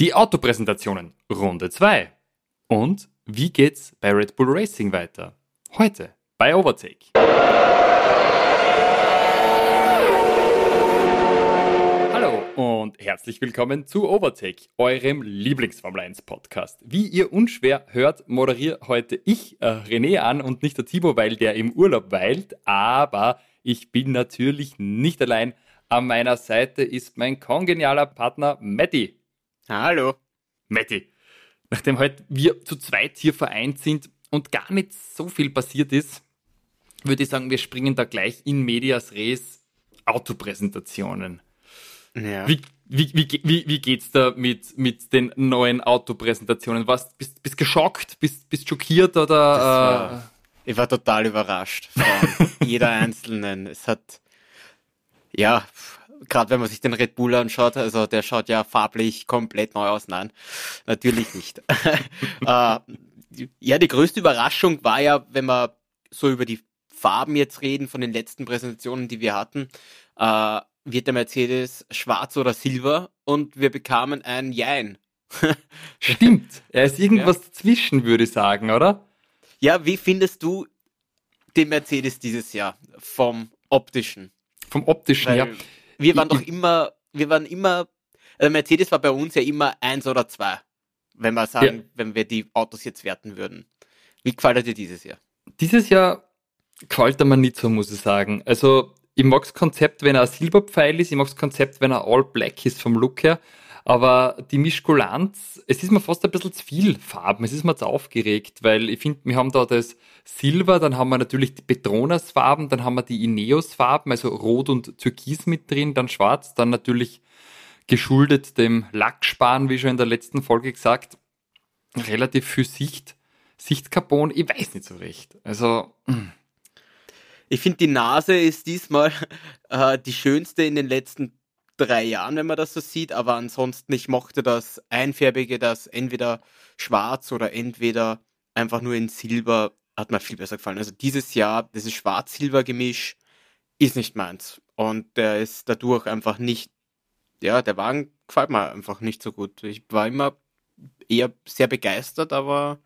Die Autopräsentationen Runde 2. Und wie geht's bei Red Bull Racing weiter? Heute bei Overtake. Hallo und herzlich willkommen zu Overtake, eurem Lieblingsformel 1 Podcast. Wie ihr unschwer hört, moderiere heute ich äh, René an und nicht der Thibaut, weil der im Urlaub weilt, aber ich bin natürlich nicht allein. An meiner Seite ist mein kongenialer Partner Matti. Hallo. Matti, nachdem heute wir zu zweit hier vereint sind und gar nicht so viel passiert ist, würde ich sagen, wir springen da gleich in Medias Res Autopräsentationen. Ja. Wie, wie, wie, wie, wie geht's da mit, mit den neuen Autopräsentationen? Was, bist, bist geschockt? Bist, bist schockiert oder? War, äh? Ich war total überrascht von jeder einzelnen. Es hat, ja, gerade wenn man sich den Red Bull anschaut, also der schaut ja farblich komplett neu aus. Nein, natürlich nicht. äh, ja, die größte Überraschung war ja, wenn wir so über die Farben jetzt reden von den letzten Präsentationen, die wir hatten, äh, wird der Mercedes schwarz oder silber und wir bekamen ein Jein. Stimmt, er ist irgendwas ja. dazwischen, würde ich sagen, oder? Ja, wie findest du den Mercedes dieses Jahr vom optischen? Vom optischen, Weil, ja. Wir waren doch immer, wir waren immer, also Mercedes war bei uns ja immer eins oder zwei, wenn wir sagen, ja. wenn wir die Autos jetzt werten würden. Wie gefällt dir dieses Jahr? Dieses Jahr gefällt er mir nicht so, muss ich sagen. Also, ich mag das Konzept, wenn er ein Silberpfeil ist, ich mag das Konzept, wenn er all black ist vom Look her. Aber die Mischkulanz, es ist mir fast ein bisschen zu viel Farben. Es ist mir zu aufgeregt, weil ich finde, wir haben da das Silber, dann haben wir natürlich die Petronas-Farben, dann haben wir die Ineos-Farben, also Rot und Türkis mit drin, dann Schwarz, dann natürlich geschuldet dem Lacksparen, wie schon in der letzten Folge gesagt, relativ viel Sicht, Sichtcarbon. Ich weiß nicht so recht. Also. Hm. Ich finde, die Nase ist diesmal äh, die schönste in den letzten drei Jahren, wenn man das so sieht, aber ansonsten, ich mochte das Einfärbige, das entweder schwarz oder entweder einfach nur in Silber, hat mir viel besser gefallen. Also dieses Jahr, dieses Schwarz-Silber-Gemisch ist nicht meins. Und der ist dadurch einfach nicht, ja, der Wagen gefällt mir einfach nicht so gut. Ich war immer eher sehr begeistert, aber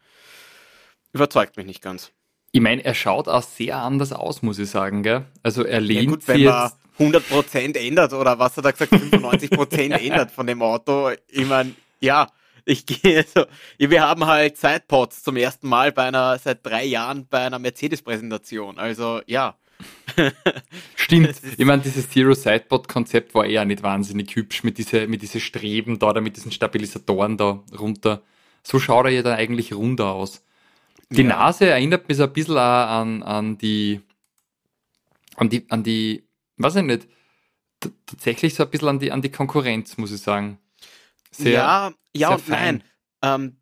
überzeugt mich nicht ganz. Ich meine, er schaut auch sehr anders aus, muss ich sagen, gell? Also er lehnt ja gut, wenn man 100% ändert oder was hat er gesagt, 95% ändert von dem Auto. Ich meine, ja, ich gehe so, wir haben halt Sidepods zum ersten Mal bei einer, seit drei Jahren bei einer Mercedes-Präsentation. Also, ja. Stimmt. Ich meine, dieses Zero Sidepod-Konzept war eher nicht wahnsinnig hübsch mit diesen mit diese Streben da, oder mit diesen Stabilisatoren da runter. So schaut er ja dann eigentlich runder aus. Die ja. Nase erinnert mich so ein bisschen an, an die, an die, an die, weiß ich nicht, tatsächlich so ein bisschen an die, an die Konkurrenz, muss ich sagen. Sehr, ja, ja und fein. nein. Ähm,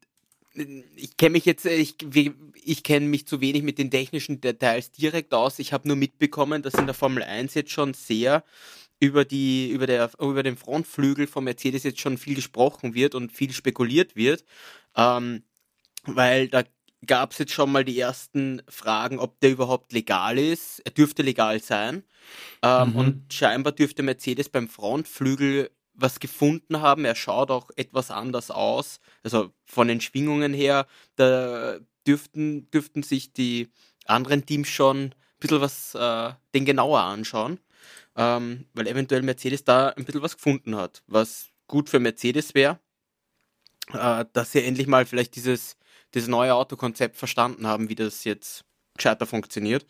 ich kenne mich jetzt, ich, ich kenne mich zu wenig mit den technischen Details direkt aus. Ich habe nur mitbekommen, dass in der Formel 1 jetzt schon sehr über die, über der, über den Frontflügel von Mercedes jetzt schon viel gesprochen wird und viel spekuliert wird. Ähm, weil da gab es jetzt schon mal die ersten Fragen, ob der überhaupt legal ist. Er dürfte legal sein. Ähm, mhm. Und scheinbar dürfte Mercedes beim Frontflügel was gefunden haben. Er schaut auch etwas anders aus. Also von den Schwingungen her, da dürften, dürften sich die anderen Teams schon ein bisschen was äh, den genauer anschauen. Ähm, weil eventuell Mercedes da ein bisschen was gefunden hat, was gut für Mercedes wäre, äh, dass sie endlich mal vielleicht dieses das neue Autokonzept verstanden haben, wie das jetzt gescheiter funktioniert.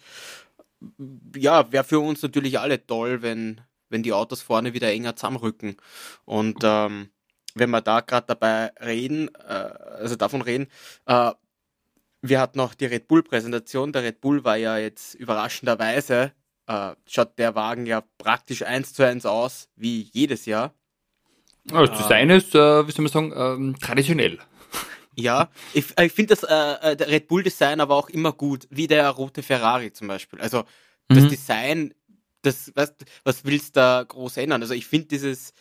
Ja, wäre für uns natürlich alle toll, wenn, wenn die Autos vorne wieder enger zusammenrücken. Und ähm, wenn wir da gerade dabei reden, äh, also davon reden, äh, wir hatten noch die Red Bull-Präsentation. Der Red Bull war ja jetzt überraschenderweise, äh, schaut der Wagen ja praktisch eins zu eins aus, wie jedes Jahr. das Design ist, äh, wie soll man sagen, ähm, traditionell. Ja, ich, ich finde das äh, äh, der Red Bull Design aber auch immer gut, wie der rote Ferrari zum Beispiel. Also das mhm. Design, das, weißt, was willst du da groß ändern? Also ich finde dieses,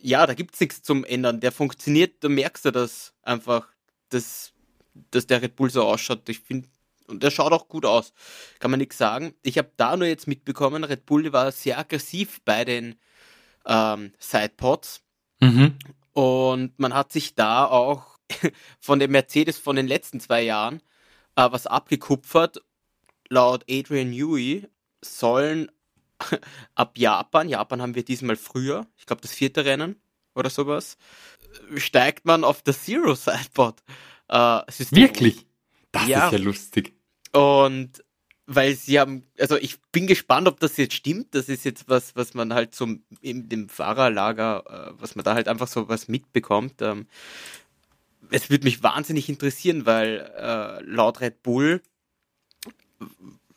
ja, da gibt's nichts zum Ändern. Der funktioniert, du merkst ja das einfach, dass, dass der Red Bull so ausschaut. Ich finde, und der schaut auch gut aus. Kann man nichts sagen. Ich habe da nur jetzt mitbekommen, Red Bull war sehr aggressiv bei den ähm, Sidepods. Mhm. Und man hat sich da auch von dem Mercedes von den letzten zwei Jahren äh, was abgekupfert. Laut Adrian Newey sollen ab Japan, Japan haben wir diesmal früher, ich glaube das vierte Rennen oder sowas, steigt man auf das Zero Sideboard. Äh, Wirklich? Das ja. ist ja lustig. Und weil sie haben, also ich bin gespannt, ob das jetzt stimmt. Das ist jetzt was, was man halt so in dem Fahrerlager, äh, was man da halt einfach so was mitbekommt. Ähm, es würde mich wahnsinnig interessieren, weil äh, laut Red Bull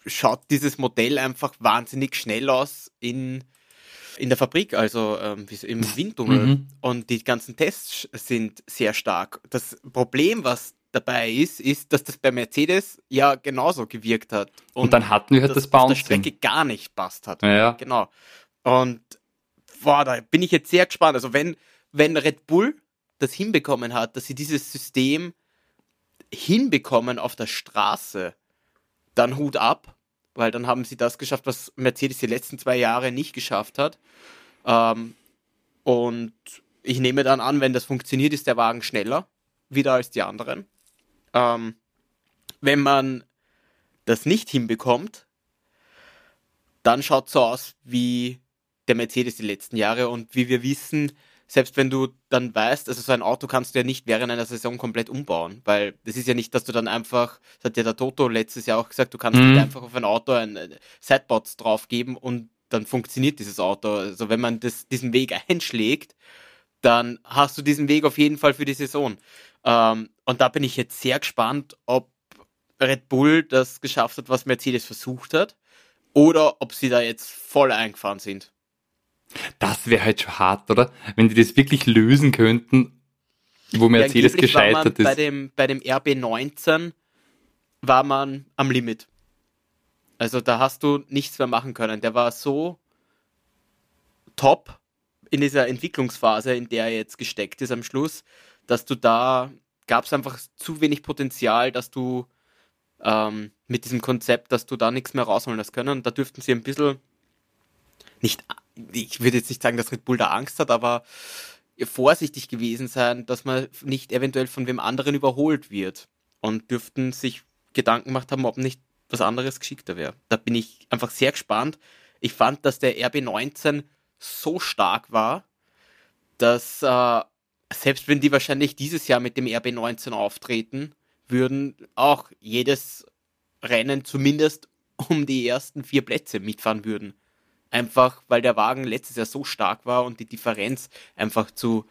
schaut dieses Modell einfach wahnsinnig schnell aus in, in der Fabrik, also ähm, im Windtunnel. Mhm. Und die ganzen Tests sind sehr stark. Das Problem, was dabei ist, ist, dass das bei Mercedes ja genauso gewirkt hat. Und, und dann hatten wir halt das, das Bouncing. der Strecke gar nicht passt hat. Ja, ja. Genau. Und boah, da bin ich jetzt sehr gespannt. Also wenn, wenn Red Bull das hinbekommen hat, dass sie dieses System hinbekommen auf der Straße, dann Hut ab, weil dann haben sie das geschafft, was Mercedes die letzten zwei Jahre nicht geschafft hat. Ähm, und ich nehme dann an, wenn das funktioniert, ist der Wagen schneller wieder als die anderen. Ähm, wenn man das nicht hinbekommt, dann schaut es so aus wie der Mercedes die letzten Jahre und wie wir wissen, selbst wenn du dann weißt, also so ein Auto kannst du ja nicht während einer Saison komplett umbauen, weil das ist ja nicht, dass du dann einfach, das hat ja der Toto letztes Jahr auch gesagt, du kannst mhm. nicht einfach auf ein Auto ein Sideboards draufgeben und dann funktioniert dieses Auto. Also wenn man das, diesen Weg einschlägt, dann hast du diesen Weg auf jeden Fall für die Saison. Ähm, und da bin ich jetzt sehr gespannt, ob Red Bull das geschafft hat, was Mercedes versucht hat, oder ob sie da jetzt voll eingefahren sind. Das wäre halt schon hart, oder? Wenn die das wirklich lösen könnten, wo Mercedes ja, gescheitert ist. Bei dem, bei dem RB19 war man am Limit. Also da hast du nichts mehr machen können. Der war so top in dieser Entwicklungsphase, in der er jetzt gesteckt ist am Schluss, dass du da gab es einfach zu wenig Potenzial, dass du ähm, mit diesem Konzept, dass du da nichts mehr rausholen hast können. Und da dürften sie ein bisschen nicht, ich würde jetzt nicht sagen, dass Red Bull da Angst hat, aber vorsichtig gewesen sein, dass man nicht eventuell von wem anderen überholt wird und dürften sich Gedanken gemacht haben, ob nicht was anderes geschickter wäre. Da bin ich einfach sehr gespannt. Ich fand, dass der RB19 so stark war, dass äh, selbst wenn die wahrscheinlich dieses Jahr mit dem RB19 auftreten würden, auch jedes Rennen zumindest um die ersten vier Plätze mitfahren würden. Einfach weil der Wagen letztes Jahr so stark war und die Differenz einfach zu,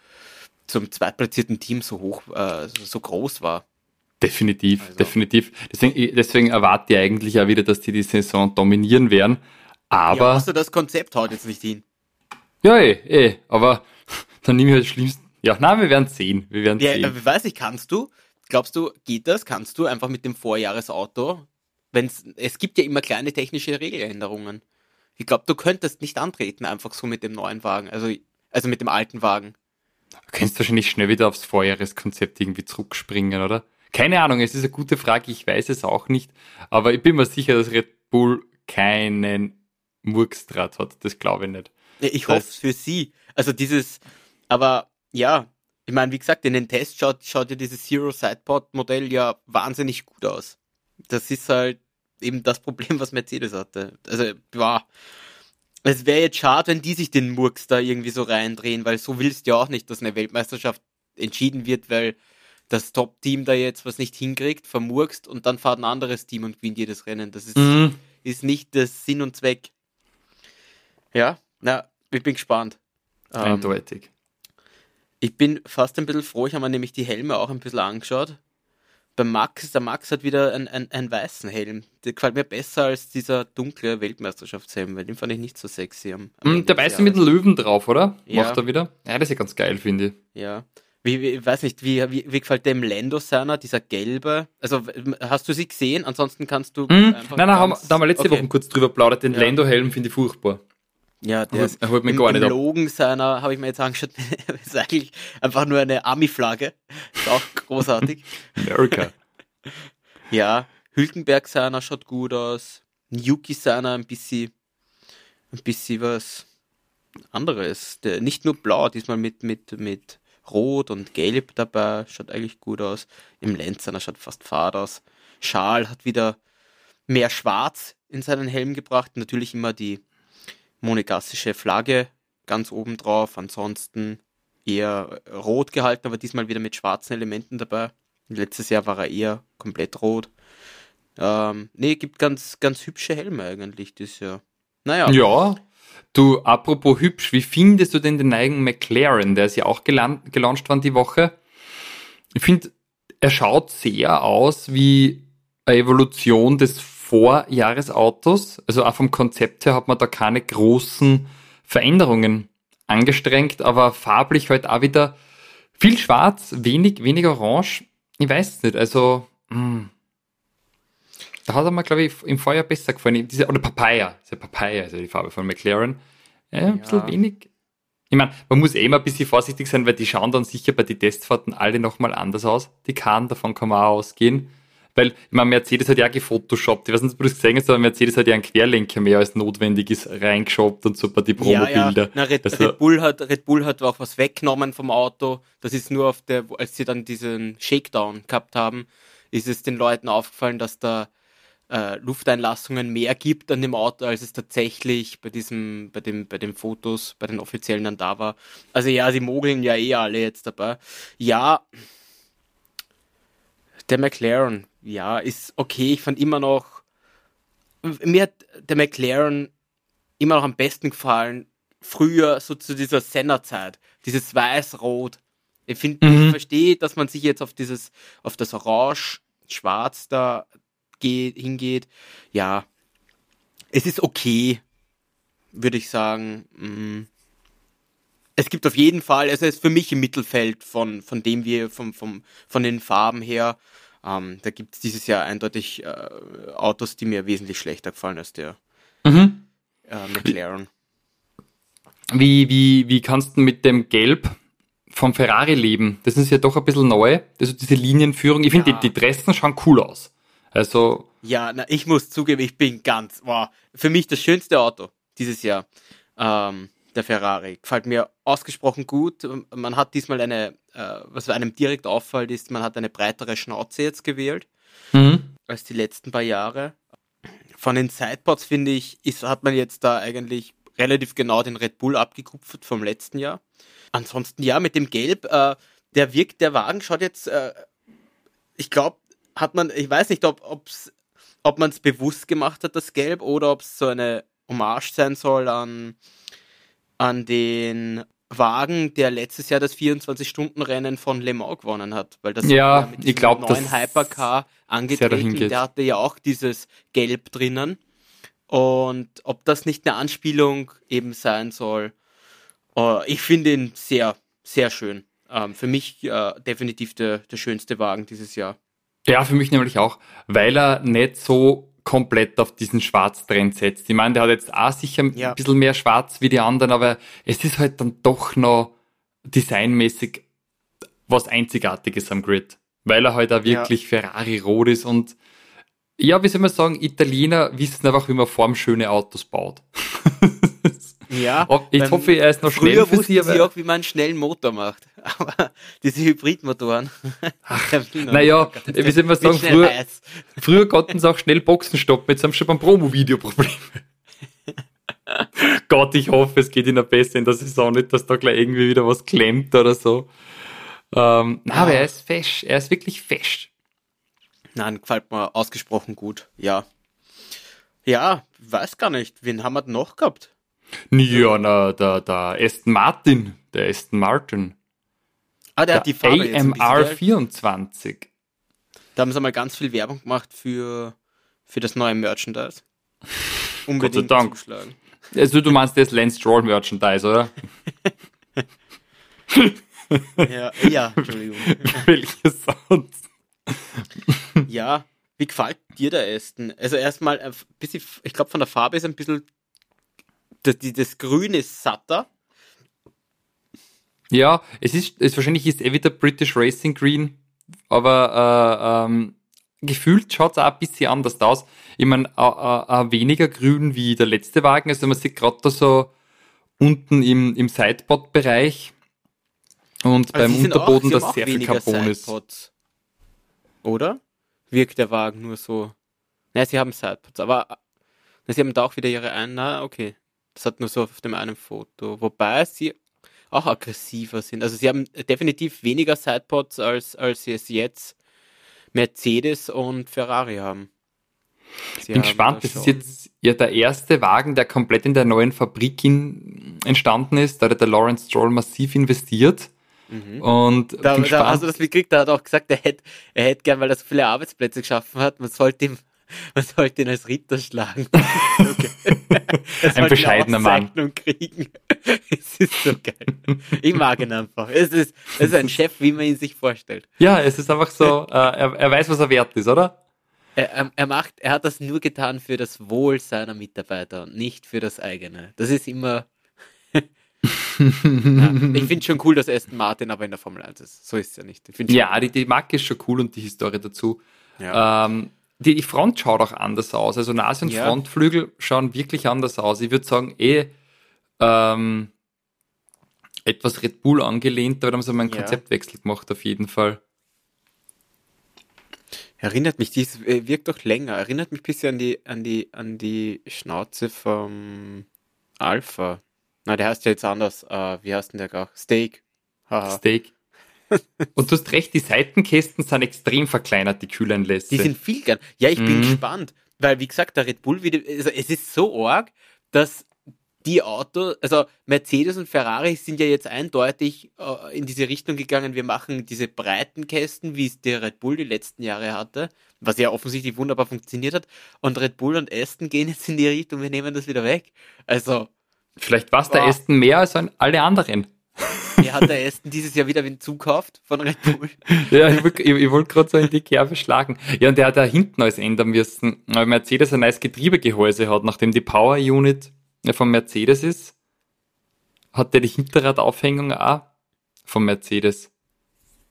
zum zweitplatzierten Team so hoch, äh, so groß war. Definitiv, also. definitiv. Deswegen, deswegen erwarte ich eigentlich auch wieder, dass die die Saison dominieren werden. Aber. Ja, hast du das Konzept haut jetzt nicht hin? Ja, eh, eh. Aber dann nehme ich halt das Schlimmste ja, na, wir werden sehen. Wir werden ja, sehen. Weiß ich, kannst du? Glaubst du, geht das? Kannst du einfach mit dem Vorjahresauto? Wenn's, es gibt ja immer kleine technische Regeländerungen. Ich glaube, du könntest nicht antreten, einfach so mit dem neuen Wagen, also, also mit dem alten Wagen. Du kannst wahrscheinlich schnell wieder aufs Vorjahreskonzept irgendwie zurückspringen, oder? Keine Ahnung, es ist eine gute Frage, ich weiß es auch nicht, aber ich bin mir sicher, dass Red Bull keinen Murkstrat hat, das glaube ich nicht. Ich hoffe es für sie. Also dieses, aber ja, ich meine, wie gesagt, in den Tests schaut, schaut ja dieses Zero Sidepod Modell ja wahnsinnig gut aus. Das ist halt eben das Problem, was Mercedes hatte. Also, ja, es wäre jetzt schade, wenn die sich den Murks da irgendwie so reindrehen, weil so willst du ja auch nicht, dass eine Weltmeisterschaft entschieden wird, weil das Top-Team da jetzt was nicht hinkriegt, vermurkst und dann fahrt ein anderes Team und gewinnt jedes Rennen. Das ist, mhm. ist nicht das Sinn und Zweck. Ja, na, ich bin gespannt. Ähm, Eindeutig. Ich bin fast ein bisschen froh, ich habe mir nämlich die Helme auch ein bisschen angeschaut. Bei Max, der Max hat wieder einen, einen, einen weißen Helm. Der gefällt mir besser als dieser dunkle Weltmeisterschaftshelm, weil den fand ich nicht so sexy. Am, am mm, der weiße mit dem Löwen drauf, oder? Ja. Macht er wieder? Ja, das ist ja ganz geil, finde ich. Ja. Wie, wie, ich weiß nicht, wie, wie, wie gefällt dem Lando seiner, dieser gelbe? Also, hast du sie gesehen? Ansonsten kannst du. Hm, nein, nein, haben, da haben wir letzte okay. Woche kurz drüber plaudert. Den ja. Lando-Helm finde ich furchtbar. Ja, der ist holt mich im, gar nicht im Logan seiner, habe ich mir jetzt angeschaut, ist eigentlich einfach nur eine Army-Flagge. Ist auch großartig. America. ja, Hülkenberg seiner schaut gut aus. Yuki seiner ein bisschen, ein bisschen was anderes. Der, nicht nur blau, diesmal mit, mit, mit Rot und Gelb dabei, schaut eigentlich gut aus. Im Lenzer schaut fast fad aus. Schal hat wieder mehr Schwarz in seinen Helm gebracht. Natürlich immer die monegassische Flagge ganz oben drauf. Ansonsten eher rot gehalten, aber diesmal wieder mit schwarzen Elementen dabei. Letztes Jahr war er eher komplett rot. Ähm, nee, gibt ganz, ganz hübsche Helme eigentlich dieses Jahr. Naja. Ja, du, apropos hübsch, wie findest du denn den neuen McLaren? Der ist ja auch gelauncht worden die Woche. Ich finde, er schaut sehr aus wie eine Evolution des Vorjahresautos. Also auch vom Konzept her hat man da keine großen Veränderungen angestrengt, aber farblich halt auch wieder viel schwarz, wenig, wenig orange. Ich weiß es nicht, also mh. Hm. da hat er mir, glaube ich, im Vorjahr besser gefallen. Diese, oder Papaya, diese Papaya ist ja die Farbe von McLaren. Ja, ein ja. bisschen wenig. Ich meine, man muss eh immer ein bisschen vorsichtig sein, weil die schauen dann sicher bei den Testfahrten alle nochmal anders aus. Die Kahn, davon kann man auch ausgehen. Weil, meine, Mercedes hat ja gefotoshoppt. Ich weiß nicht, ob du das gesehen hast, aber Mercedes hat ja einen Querlenker mehr als notwendig ist reingeschoppt und so bei die Promobilder. Ja, ja. Red, also, Red, Bull hat, Red Bull hat auch was weggenommen vom Auto. Das ist nur auf der, als sie dann diesen Shakedown gehabt haben, ist es den Leuten aufgefallen, dass da äh, Lufteinlassungen mehr gibt an dem Auto, als es tatsächlich bei diesem, bei dem, bei den Fotos, bei den offiziellen dann da war. Also ja, sie mogeln ja eh alle jetzt dabei. Ja, der McLaren, ja, ist okay. Ich fand immer noch, mir hat der McLaren immer noch am besten gefallen, früher so zu dieser Senna-Zeit, dieses Weiß-Rot. Ich finde, mhm. ich verstehe, dass man sich jetzt auf dieses, auf das Orange-Schwarz da geht, hingeht. Ja, es ist okay, würde ich sagen. Mhm. Es gibt auf jeden Fall, also es ist für mich im Mittelfeld von, von dem wir, vom, vom, von den Farben her. Ähm, da gibt es dieses Jahr eindeutig äh, Autos, die mir wesentlich schlechter gefallen als der mhm. äh, McLaren. Wie, wie, wie kannst du mit dem Gelb vom Ferrari leben? Das ist ja doch ein bisschen neu. Also diese Linienführung. Ich finde, ja. die, die Dressen schauen cool aus. Also. Ja, na, ich muss zugeben, ich bin ganz, wow, für mich das schönste Auto dieses Jahr. Ähm, der Ferrari. Gefällt mir ausgesprochen gut. Man hat diesmal eine, äh, was einem direkt auffällt, ist, man hat eine breitere Schnauze jetzt gewählt mhm. als die letzten paar Jahre. Von den Sideboards finde ich, ist, hat man jetzt da eigentlich relativ genau den Red Bull abgekupfert vom letzten Jahr. Ansonsten ja, mit dem Gelb, äh, der wirkt, der Wagen schaut jetzt, äh, ich glaube, hat man, ich weiß nicht, ob ob's, ob man es bewusst gemacht hat, das Gelb, oder ob es so eine Hommage sein soll an an den Wagen, der letztes Jahr das 24-Stunden-Rennen von Le Mans gewonnen hat, weil das ja, mit ich glaube, neuen Hypercar angetreten, der hatte ja auch dieses Gelb drinnen. Und ob das nicht eine Anspielung eben sein soll, uh, ich finde ihn sehr, sehr schön. Ähm, für mich uh, definitiv der, der schönste Wagen dieses Jahr. Ja, für mich nämlich auch, weil er nicht so komplett auf diesen Schwarztrend setzt. Ich meine, der hat jetzt auch sicher ja. ein bisschen mehr Schwarz wie die anderen, aber es ist halt dann doch noch designmäßig was Einzigartiges am Grid, weil er halt auch wirklich ja. Ferrari-rot ist und ja, wie soll man sagen, Italiener wissen einfach, wie man formschöne Autos baut. Ja. Ich hoffe, er ist noch schnell für Sie. sie auch, wie man einen schnellen Motor macht. Aber diese Hybridmotoren. naja, wie soll man sagen, früher, früher konnten sie auch schnell Boxen stoppen. Jetzt haben sie schon beim Promo-Video Probleme. Gott, ich hoffe, es geht ihnen besser in der Saison nicht, dass da gleich irgendwie wieder was klemmt oder so. Ähm, na, aber er ist fesch. Er ist wirklich fesch. Nein, gefällt mir ausgesprochen gut. Ja. Ja, weiß gar nicht. Wen haben wir denn noch gehabt? Ja, na, der, der Aston Martin, der Aston Martin. Ah, der, der hat die Farbe AMR 24. Da haben sie mal ganz viel Werbung gemacht für, für das neue Merchandise. Unbedingt Gott sei Dank. zuschlagen. Also du meinst das Lance Stroll Merchandise, oder? ja, ja, Entschuldigung. Welches sonst? ja, wie gefällt dir der Aston? Also erstmal ein bisschen, ich glaube von der Farbe ist ein bisschen das, das Grün ist satter. Ja, es ist, es wahrscheinlich ist eh wieder British Racing Green, aber äh, ähm, gefühlt schaut es auch ein bisschen anders aus. Ich meine, äh, äh, weniger grün wie der letzte Wagen. Also man sieht gerade da so unten im, im Sideboard-Bereich Und also beim Unterboden, das sehr viel Carbon ist. Oder? Wirkt der Wagen nur so. Nein, sie haben Sidepods, aber sie haben da auch wieder ihre einen. Na, okay. Das hat nur so auf dem einen Foto. Wobei sie auch aggressiver sind. Also sie haben definitiv weniger Sidepods, als, als sie es jetzt Mercedes und Ferrari haben. Ich bin gespannt, das ist jetzt ja der erste Wagen, der komplett in der neuen Fabrik in, entstanden ist. Da hat der Lawrence Stroll massiv investiert. Mhm. Und da, da hast du das mitgekriegt, da hat er auch gesagt, er hätte, er hätte gern, weil er so viele Arbeitsplätze geschaffen hat, man sollte ihm, man sollte ihn als Ritter schlagen. Ein bescheidener Mann. Kriegen. es ist so geil. Ich mag ihn einfach. Es ist, es ist ein Chef, wie man ihn sich vorstellt. Ja, es ist einfach so, äh, er, er weiß, was er wert ist, oder? Er, er, macht, er hat das nur getan für das Wohl seiner Mitarbeiter und nicht für das eigene. Das ist immer. ja, ich finde schon cool, dass Aston Martin aber in der Formel 1 ist. So ist es ja nicht. ja, die, die Marke ist schon cool und die Historie dazu. Ja. Ähm, die, Front schaut auch anders aus. Also Nase und ja. Frontflügel schauen wirklich anders aus. Ich würde sagen, eh ähm, etwas Red Bull angelehnt, aber da haben sie mal einen ja. Konzeptwechsel gemacht, auf jeden Fall. Erinnert mich, dies äh, wirkt doch länger. Erinnert mich ein bisschen an die, an die, an die Schnauze vom Alpha. Na, der heißt ja jetzt anders. Uh, wie heißt denn der gar? Steak. Haha. Steak. Und du hast recht, die Seitenkästen sind extrem verkleinert, die Kühleinlässe. Die sind viel gern. Ja, ich bin mhm. gespannt. Weil, wie gesagt, der Red Bull, wieder, also es ist so arg, dass die Autos, also Mercedes und Ferrari sind ja jetzt eindeutig äh, in diese Richtung gegangen, wir machen diese breiten Kästen, wie es der Red Bull die letzten Jahre hatte, was ja offensichtlich wunderbar funktioniert hat. Und Red Bull und Aston gehen jetzt in die Richtung, wir nehmen das wieder weg. Also. Vielleicht war es der Aston mehr als alle anderen. Hat der Aston dieses Jahr wieder den zukauft von Red Bull. ja, ich, ich, ich wollte gerade so in die Kerbe schlagen. Ja, und der hat da hinten alles ändern müssen, weil Mercedes ein neues Getriebegehäuse hat, nachdem die Power Unit von Mercedes ist, hat der die Hinterradaufhängung auch von Mercedes.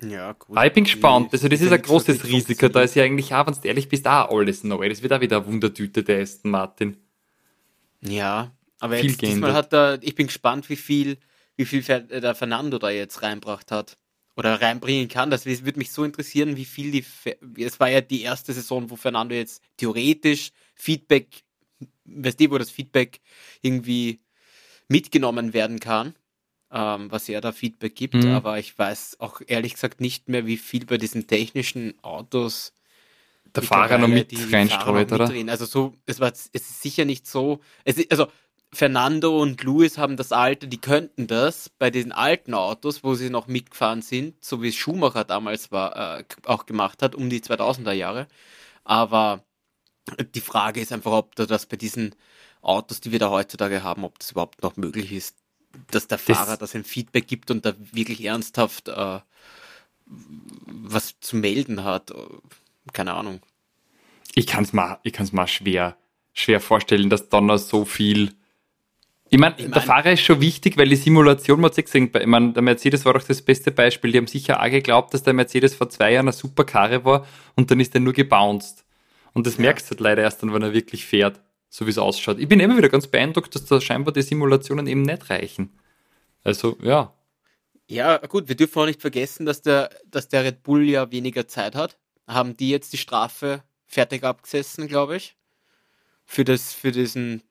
Ja, gut. ich bin gespannt. Also, das ist ein großes Risiko. Da ist ja eigentlich auch, wenn du ehrlich bist, auch alles neu. Das wird auch wieder eine Wundertüte, der Aston Martin. Ja, aber viel jetzt, diesmal hat er, ich bin gespannt, wie viel, wie viel der Fernando da jetzt reinbracht hat. Oder reinbringen kann. Das würde mich so interessieren, wie viel die, es war ja die erste Saison, wo Fernando jetzt theoretisch Feedback weißt du, wo das Feedback irgendwie mitgenommen werden kann, ähm, was er da Feedback gibt, mhm. aber ich weiß auch ehrlich gesagt nicht mehr, wie viel bei diesen technischen Autos der Fahrer noch mit reinstreut, oder? Also so, es war, es ist sicher nicht so, es also Fernando und Lewis haben das alte, die könnten das bei den alten Autos, wo sie noch mitgefahren sind, so wie es Schumacher damals war, äh, auch gemacht hat, um die 2000er Jahre. Aber die Frage ist einfach, ob da das bei diesen Autos, die wir da heutzutage haben, ob das überhaupt noch möglich ist, dass der Fahrer das, das ein Feedback gibt und da wirklich ernsthaft äh, was zu melden hat. Keine Ahnung. Ich kann es mal, ich kann's mal schwer, schwer vorstellen, dass noch so viel. Ich meine, ich mein, der Fahrer ist schon wichtig, weil die Simulation, man hat gesehen, ich meine, der Mercedes war doch das beste Beispiel. Die haben sicher auch geglaubt, dass der Mercedes vor zwei Jahren eine super Karre war und dann ist er nur gebounced. Und das ja. merkst du halt leider erst dann, wenn er wirklich fährt, so wie es ausschaut. Ich bin immer wieder ganz beeindruckt, dass da scheinbar die Simulationen eben nicht reichen. Also, ja. Ja, gut, wir dürfen auch nicht vergessen, dass der, dass der Red Bull ja weniger Zeit hat. Haben die jetzt die Strafe fertig abgesessen, glaube ich? Für, das, für diesen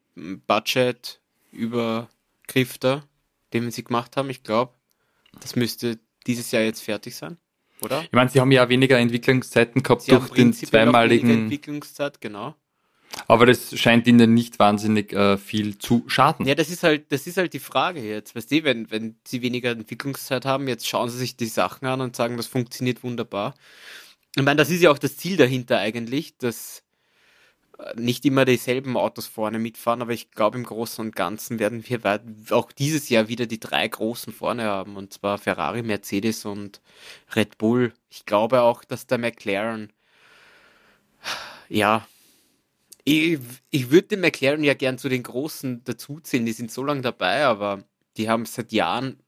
Budget-Übergriff da, den sie gemacht haben. Ich glaube, das müsste dieses Jahr jetzt fertig sein oder? Ich meine, sie haben ja weniger Entwicklungszeiten gehabt sie durch den zweimaligen. Entwicklungszeit, genau. Aber das scheint ihnen nicht wahnsinnig äh, viel zu schaden. Ja, das ist halt, das ist halt die Frage jetzt. Weißt du, wenn, wenn sie weniger Entwicklungszeit haben, jetzt schauen sie sich die Sachen an und sagen, das funktioniert wunderbar. Ich meine, das ist ja auch das Ziel dahinter eigentlich, dass nicht immer dieselben Autos vorne mitfahren, aber ich glaube, im Großen und Ganzen werden wir auch dieses Jahr wieder die drei großen vorne haben, und zwar Ferrari, Mercedes und Red Bull. Ich glaube auch, dass der McLaren, ja, ich, ich würde den McLaren ja gern zu den Großen dazuziehen, die sind so lange dabei, aber die haben es seit Jahren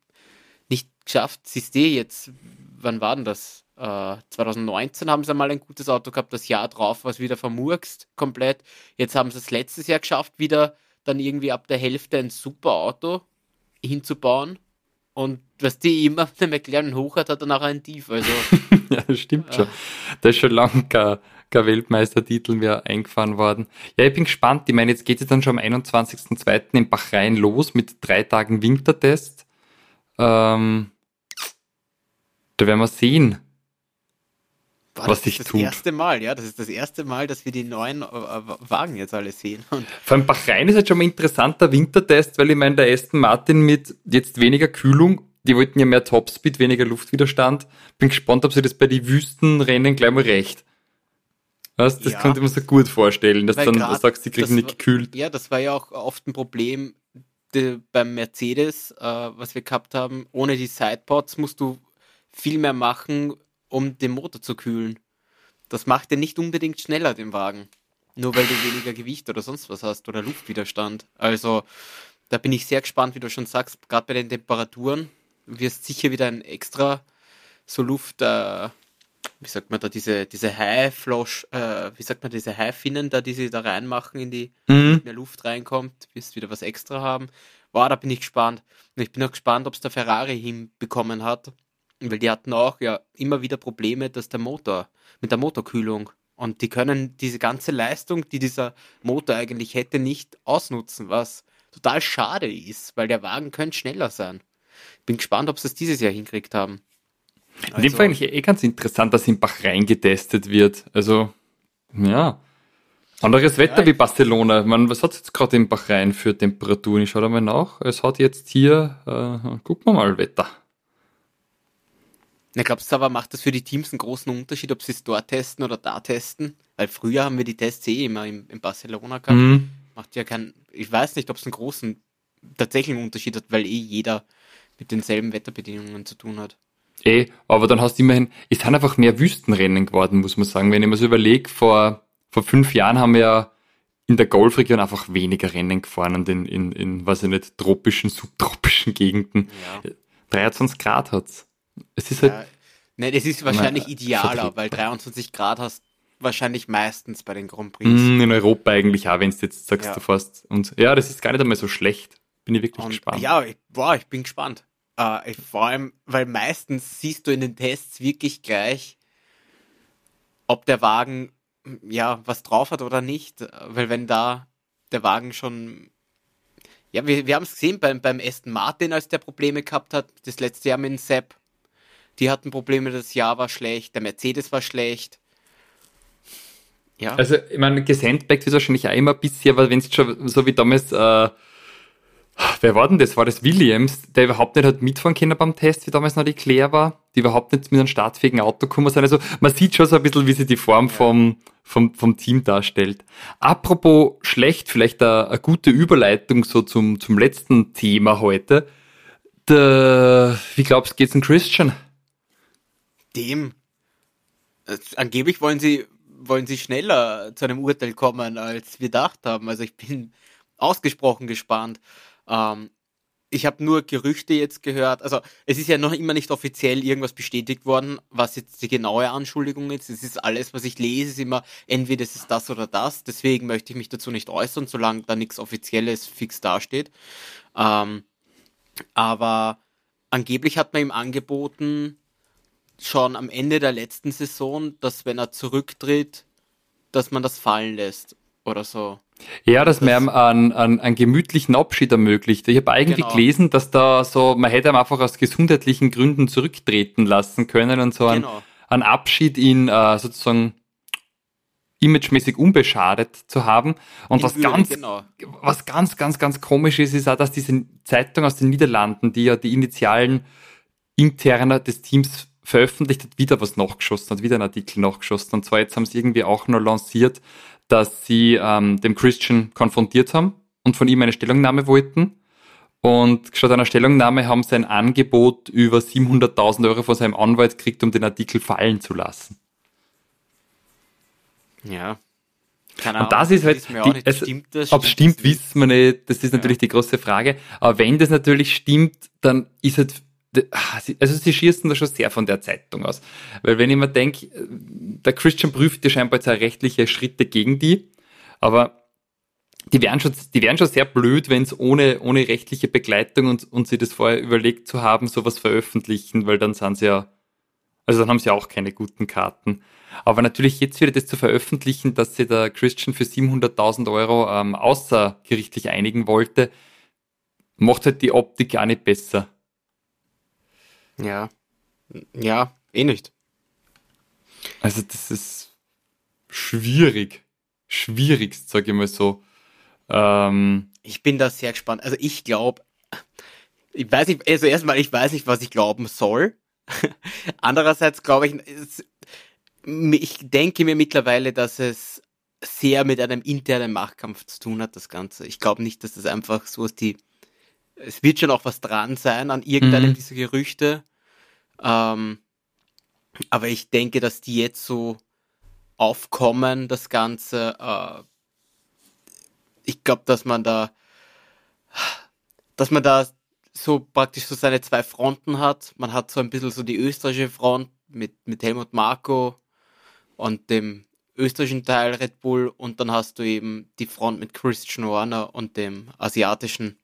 nicht geschafft. Siehst du jetzt, wann war denn das? 2019 äh, haben sie mal ein gutes Auto gehabt, das Jahr drauf war es wieder vermurkst komplett. Jetzt haben sie es letztes Jahr geschafft, wieder dann irgendwie ab der Hälfte ein super Auto hinzubauen. Und was die immer auf dem McLaren hoch hat, hat er nachher ein Tief. Also, ja, das stimmt schon. Da ist schon lange kein, kein Weltmeistertitel mehr eingefahren worden. Ja, ich bin gespannt. Ich meine, jetzt geht es dann schon am 21.02. in Bahrain los mit drei Tagen Wintertest. Ähm, da werden wir sehen, Boah, was tut. Das ist das erste Mal, ja. Das ist das erste Mal, dass wir die neuen äh, äh, Wagen jetzt alle sehen. Und Vor allem Bahrain ist jetzt schon mal ein interessanter Wintertest, weil ich meine, der Aston Martin mit jetzt weniger Kühlung, die wollten ja mehr Topspeed, weniger Luftwiderstand. Bin gespannt, ob sie das bei den Wüstenrennen gleich mal recht. Was? Das ja. könnte man sich gut vorstellen, dass dann du sagst, die kriegen nicht gekühlt. Ja, das war ja auch oft ein Problem de, beim Mercedes, äh, was wir gehabt haben. Ohne die Sidepods musst du viel mehr machen, um den Motor zu kühlen. Das macht den nicht unbedingt schneller, den Wagen. Nur weil du weniger Gewicht oder sonst was hast oder Luftwiderstand. Also, da bin ich sehr gespannt, wie du schon sagst, gerade bei den Temperaturen wirst sicher wieder ein extra so Luft, äh, wie sagt man da, diese, diese High-Flosh, äh, wie sagt man, diese High-Finnen da, die sie da reinmachen in die, mhm. der Luft reinkommt, wirst wieder was extra haben. Wow, da bin ich gespannt. Und ich bin auch gespannt, ob es der Ferrari hinbekommen hat, weil die hatten auch ja immer wieder Probleme, dass der Motor, mit der Motorkühlung. Und die können diese ganze Leistung, die dieser Motor eigentlich hätte, nicht ausnutzen, was total schade ist, weil der Wagen könnte schneller sein. Bin gespannt, ob sie es dieses Jahr hinkriegt haben. In also, dem Fall eigentlich eh ganz interessant, dass in Bahrain getestet wird. Also, ja. Anderes Wetter ja, wie Barcelona. Man, was hat es jetzt gerade in Bahrain für Temperaturen? Ich schaue da mal nach. Es hat jetzt hier, äh, gucken wir mal, Wetter. Na, glaubst du aber, macht das für die Teams einen großen Unterschied, ob sie es dort testen oder da testen? Weil früher haben wir die Tests eh immer in, in Barcelona gehabt. Mhm. Macht ja keinen, ich weiß nicht, ob es einen großen tatsächlichen Unterschied hat, weil eh jeder mit denselben Wetterbedingungen zu tun hat. Eh, aber dann hast du immerhin, es sind einfach mehr Wüstenrennen geworden, muss man sagen. Wenn ich mir so überlege, vor, vor fünf Jahren haben wir ja in der Golfregion einfach weniger Rennen gefahren und in, in, in weiß ich nicht, tropischen, subtropischen Gegenden. Ja. 23 Grad hat's. Es ist halt. Ja, ne, es ist wahrscheinlich na, idealer, weil 23 Grad hast wahrscheinlich meistens bei den Grand Prix. Mm, in Europa eigentlich auch, wenn du jetzt sagst, ja. du fährst. Und ja, das ist gar nicht einmal so schlecht. Bin ich wirklich und, gespannt. Ja, ich, boah, ich bin gespannt. Äh, vor allem, weil meistens siehst du in den Tests wirklich gleich, ob der Wagen ja was drauf hat oder nicht. Weil wenn da der Wagen schon ja, wir, wir haben es gesehen beim, beim Aston Martin, als der Probleme gehabt hat, das letzte Jahr mit dem Sepp. Die hatten Probleme, das Jahr war schlecht, der Mercedes war schlecht. Ja. Also, ich meine, gesandbackt ist wahrscheinlich auch immer ein bisschen, aber wenn es schon so wie damals, äh, wer war denn das? War das Williams, der überhaupt nicht hat mitfahren können beim Test, wie damals noch die Claire war, die überhaupt nicht mit einem startfähigen Auto gekommen sind. Also, man sieht schon so ein bisschen, wie sich die Form ja. vom, vom, vom Team darstellt. Apropos schlecht, vielleicht eine, gute Überleitung so zum, zum letzten Thema heute. Der, wie glaubst du, geht's in Christian? Dem. Äh, angeblich wollen sie, wollen sie schneller zu einem Urteil kommen, als wir gedacht haben. Also ich bin ausgesprochen gespannt. Ähm, ich habe nur Gerüchte jetzt gehört. Also es ist ja noch immer nicht offiziell irgendwas bestätigt worden, was jetzt die genaue Anschuldigung ist. Es ist alles, was ich lese, ist immer entweder es ist das oder das. Deswegen möchte ich mich dazu nicht äußern, solange da nichts Offizielles fix dasteht. Ähm, aber angeblich hat man ihm angeboten, schon am Ende der letzten Saison, dass wenn er zurücktritt, dass man das fallen lässt oder so. Ja, dass das man einen, einen, einen gemütlichen Abschied ermöglicht. Ich habe eigentlich genau. gelesen, dass da so, man hätte ihm einfach aus gesundheitlichen Gründen zurücktreten lassen können und so einen, genau. einen Abschied ihn äh, sozusagen imagemäßig unbeschadet zu haben. Und was Würde, ganz, genau. was ganz, ganz, ganz komisch ist, ist auch, dass diese Zeitung aus den Niederlanden, die ja die Initialen interner des Teams veröffentlicht, hat wieder was nachgeschossen, hat wieder einen Artikel nachgeschossen. Und zwar jetzt haben sie irgendwie auch noch lanciert, dass sie ähm, dem Christian konfrontiert haben und von ihm eine Stellungnahme wollten. Und statt einer Stellungnahme haben sie ein Angebot über 700.000 Euro von seinem Anwalt gekriegt, um den Artikel fallen zu lassen. Ja. Keine und das ist halt, die, es, stimmt das, ob es stimmt, wissen wir nicht, das ist natürlich ja. die große Frage. Aber wenn das natürlich stimmt, dann ist halt also sie schießen da schon sehr von der Zeitung aus. Weil wenn ich mir denke, der Christian prüft ja scheinbar jetzt auch rechtliche Schritte gegen die, aber die wären schon, die wären schon sehr blöd, wenn es ohne, ohne rechtliche Begleitung und, und sie das vorher überlegt zu haben, sowas veröffentlichen, weil dann sind sie ja, also dann haben sie auch keine guten Karten. Aber natürlich jetzt wieder das zu veröffentlichen, dass sie der Christian für 700.000 Euro ähm, außergerichtlich einigen wollte, macht halt die Optik gar nicht besser. Ja, ja, eh nicht. Also das ist schwierig. Schwierigst, sage ich mal so. Ähm, ich bin da sehr gespannt. Also ich glaube, ich weiß nicht, also erstmal, ich weiß nicht, was ich glauben soll. Andererseits glaube ich, es, ich denke mir mittlerweile, dass es sehr mit einem internen Machtkampf zu tun hat, das Ganze. Ich glaube nicht, dass das einfach so ist, die, es wird schon auch was dran sein an irgendeinem mhm. dieser Gerüchte. Ähm, aber ich denke, dass die jetzt so aufkommen, das Ganze, äh, ich glaube, dass man da, dass man da so praktisch so seine zwei Fronten hat. Man hat so ein bisschen so die österreichische Front mit, mit Helmut Marko und dem österreichischen Teil Red Bull und dann hast du eben die Front mit Christian Horner und dem asiatischen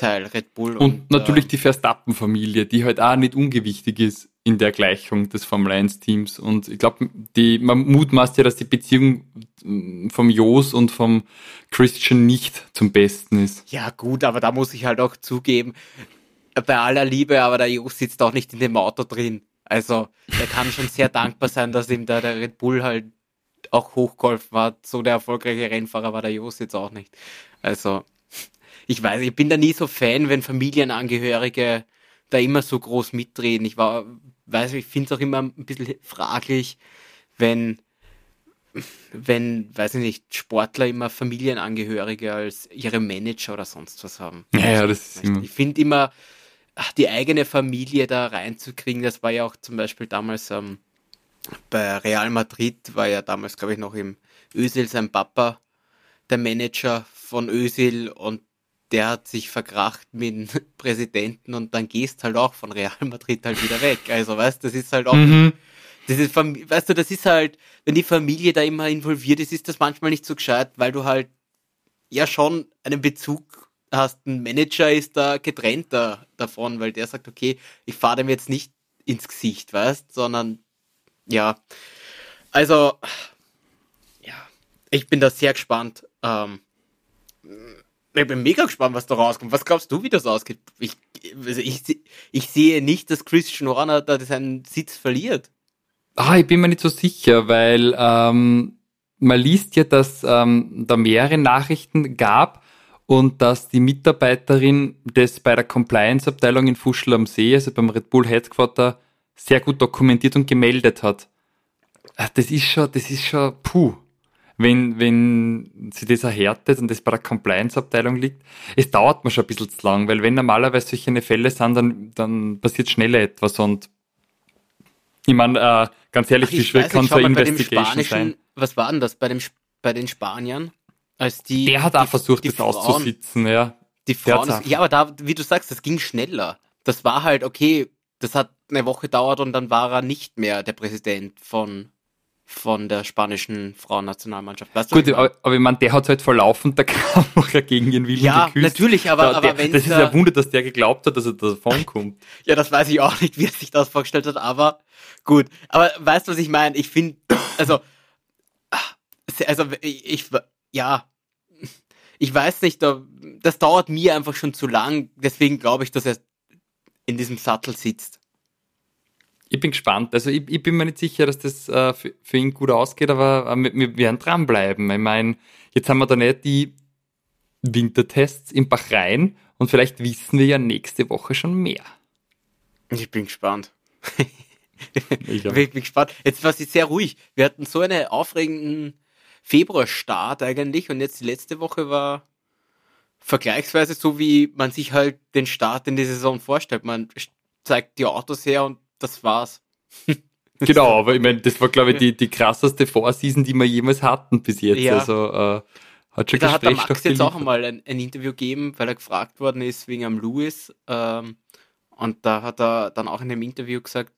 Teil Red Bull. Und, und natürlich äh, die Verstappen-Familie, die halt auch nicht ungewichtig ist in der Gleichung des Formel 1 Teams. Und ich glaube, die, man mutmaßt ja, dass die Beziehung mm, vom Jos und vom Christian nicht zum Besten ist. Ja, gut, aber da muss ich halt auch zugeben, bei aller Liebe, aber der Jos sitzt auch nicht in dem Auto drin. Also, er kann schon sehr dankbar sein, dass ihm da der Red Bull halt auch hochgeholfen hat. So der erfolgreiche Rennfahrer war der Jos jetzt auch nicht. Also, ich weiß, ich bin da nie so Fan, wenn Familienangehörige da immer so groß mitreden. Ich war, weiß ich finde es auch immer ein bisschen fraglich, wenn, wenn, weiß ich nicht, Sportler immer Familienangehörige als ihre Manager oder sonst was haben. Ja, ja das ist immer. Ich finde immer, die eigene Familie da reinzukriegen, das war ja auch zum Beispiel damals ähm, bei Real Madrid, war ja damals, glaube ich, noch im Özil sein Papa der Manager von Özil und der hat sich verkracht mit dem Präsidenten und dann gehst halt auch von Real Madrid halt wieder weg. Also, weißt, das ist halt auch, mhm. das ist, weißt du, das ist halt, wenn die Familie da immer involviert ist, ist das manchmal nicht so gescheit, weil du halt ja schon einen Bezug hast. Ein Manager ist da getrennt da, davon, weil der sagt, okay, ich fahre dem jetzt nicht ins Gesicht, weißt, sondern ja, also ja, ich bin da sehr gespannt. Ähm, ich bin mega gespannt, was da rauskommt. Was glaubst du, wie das ausgeht? Ich, also ich, ich sehe nicht, dass Christian Horner da seinen Sitz verliert. Ah, ich bin mir nicht so sicher, weil ähm, man liest ja, dass ähm, da mehrere Nachrichten gab und dass die Mitarbeiterin das bei der Compliance-Abteilung in Fuschel am See, also beim Red Bull Headquarter, sehr gut dokumentiert und gemeldet hat. Ah, das ist schon, das ist schon, puh wenn, wenn sie das erhärtet und das bei der Compliance-Abteilung liegt. Es dauert mir schon ein bisschen zu lang, weil wenn normalerweise solche Fälle sind, dann, dann passiert schneller etwas und ich meine, äh, ganz ehrlich, Ach, wie schwer kann so eine Investigation sein? Was war denn das bei, dem, bei den Spaniern? Als die, Der hat die, auch versucht, das Frauen, auszusitzen, ja. Die Frauen, ja, aber da, wie du sagst, das ging schneller. Das war halt, okay, das hat eine Woche dauert und dann war er nicht mehr der Präsident von von der spanischen Frauennationalmannschaft. Weißt du, Gut, aber, aber ich meine, der hat halt verlaufen, der Kamera gegen ihren Willen Ja, geküsst. natürlich, aber, da, aber wenn Das ist ja Wunder, dass der geglaubt hat, dass er davon kommt. ja, das weiß ich auch nicht, wie er sich das vorgestellt hat, aber gut. Aber weißt du, was ich meine? Ich finde, also, also ich, ja, ich weiß nicht, das dauert mir einfach schon zu lang, deswegen glaube ich, dass er in diesem Sattel sitzt ich bin gespannt. Also ich, ich bin mir nicht sicher, dass das äh, für, für, ihn gut ausgeht, aber äh, wir, werden dranbleiben. Ich meine, jetzt haben wir da nicht die Wintertests in Bachrhein und vielleicht wissen wir ja nächste Woche schon mehr. Ich bin gespannt. ich, bin gespannt. Jetzt war es sehr ruhig. Wir hatten so einen aufregenden Februarstart eigentlich und jetzt die letzte Woche war vergleichsweise so, wie man sich halt den Start in die Saison vorstellt. Man zeigt die Autos her und das war's. genau, aber ich meine, das war, glaube ich, die, die krasseste Vorseason, die wir jemals hatten bis jetzt. Ja. Also äh, hat schon Da hat der Max jetzt auch einmal ein, ein, Interview gegeben, weil er gefragt worden ist wegen am Lewis. Ähm, und da hat er dann auch in dem Interview gesagt,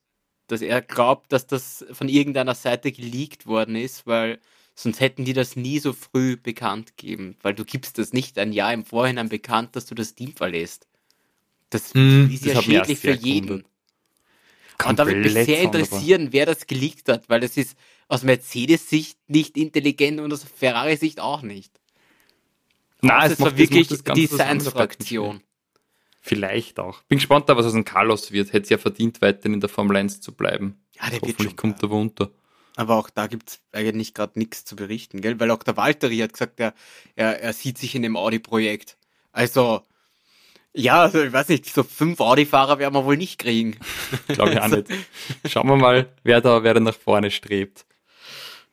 dass er glaubt, dass das von irgendeiner Seite geleakt worden ist, weil Sonst hätten die das nie so früh bekannt geben, weil du gibst das nicht ein Jahr im Vorhinein bekannt, dass du das Team verlässt. Das hm, ist ja schädlich für jeden. Und da würde mich sehr interessieren, wer das geleakt hat, weil das ist aus Mercedes-Sicht nicht intelligent und aus Ferrari-Sicht auch nicht. Nein, es war wirklich die Science-Fraktion. Vielleicht auch. Bin gespannt, was aus dem Carlos wird. Hätte es ja verdient, weiterhin in der Formel 1 zu bleiben. Ja, der Hoffentlich wird schon, kommt er runter. Aber auch da gibt es eigentlich gerade nichts zu berichten, gell? Weil auch der Walteri hat gesagt, er, er, er sieht sich in dem Audi-Projekt. Also, ja, also ich weiß nicht, so fünf Audi-Fahrer werden wir wohl nicht kriegen. Glaube ich auch nicht. Schauen wir mal, wer da, wer da nach vorne strebt.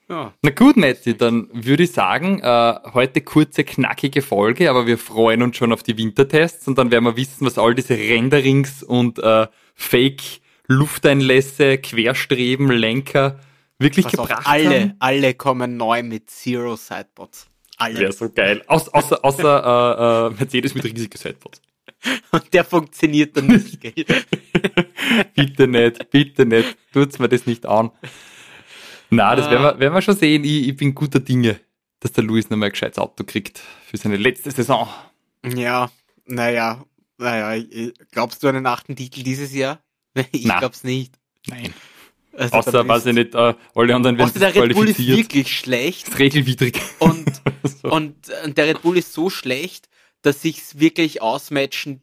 Ja. Na gut, Matti, dann würde ich sagen, äh, heute kurze, knackige Folge, aber wir freuen uns schon auf die Wintertests und dann werden wir wissen, was all diese Renderings und äh, Fake-Lufteinlässe, Querstreben, Lenker wirklich was gebracht alle, haben. Alle kommen neu mit Zero Sidebots. Alle. Wäre so geil. Aus, außer außer äh, äh, Mercedes mit riesigen Sidebots. Und der funktioniert dann nicht, gell? bitte nicht, bitte nicht. Tut's mir das nicht an. Na, das werden, wir, werden wir schon sehen. Ich, ich bin guter Dinge, dass der Luis nochmal ein gescheites Auto kriegt für seine letzte Saison. Ja, naja, naja, glaubst du an den achten Titel dieses Jahr? Ich Na. glaub's nicht. Nein. Also Außer, weiß ich nicht, uh, alle anderen werden Außer der Red Bull ist wirklich schlecht. Regelwidrig. Und, so. und der Red Bull ist so schlecht, dass sich's wirklich ausmatchen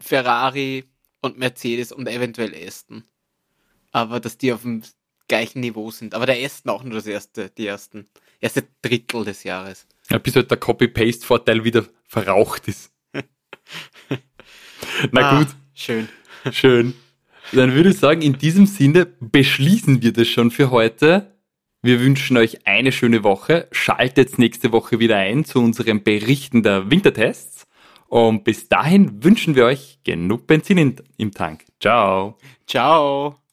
Ferrari und Mercedes und eventuell Aston. Aber dass die auf dem gleichen Niveau sind. Aber der Aston auch nur das erste, die ersten, erste Drittel des Jahres. Ja, bis halt der Copy-Paste-Vorteil wieder verraucht ist. Na ah, gut. Schön. Schön. Dann würde ich sagen, in diesem Sinne beschließen wir das schon für heute. Wir wünschen euch eine schöne Woche. Schaltet nächste Woche wieder ein zu unseren Berichten der Wintertests. Und bis dahin wünschen wir euch genug Benzin im Tank. Ciao. Ciao.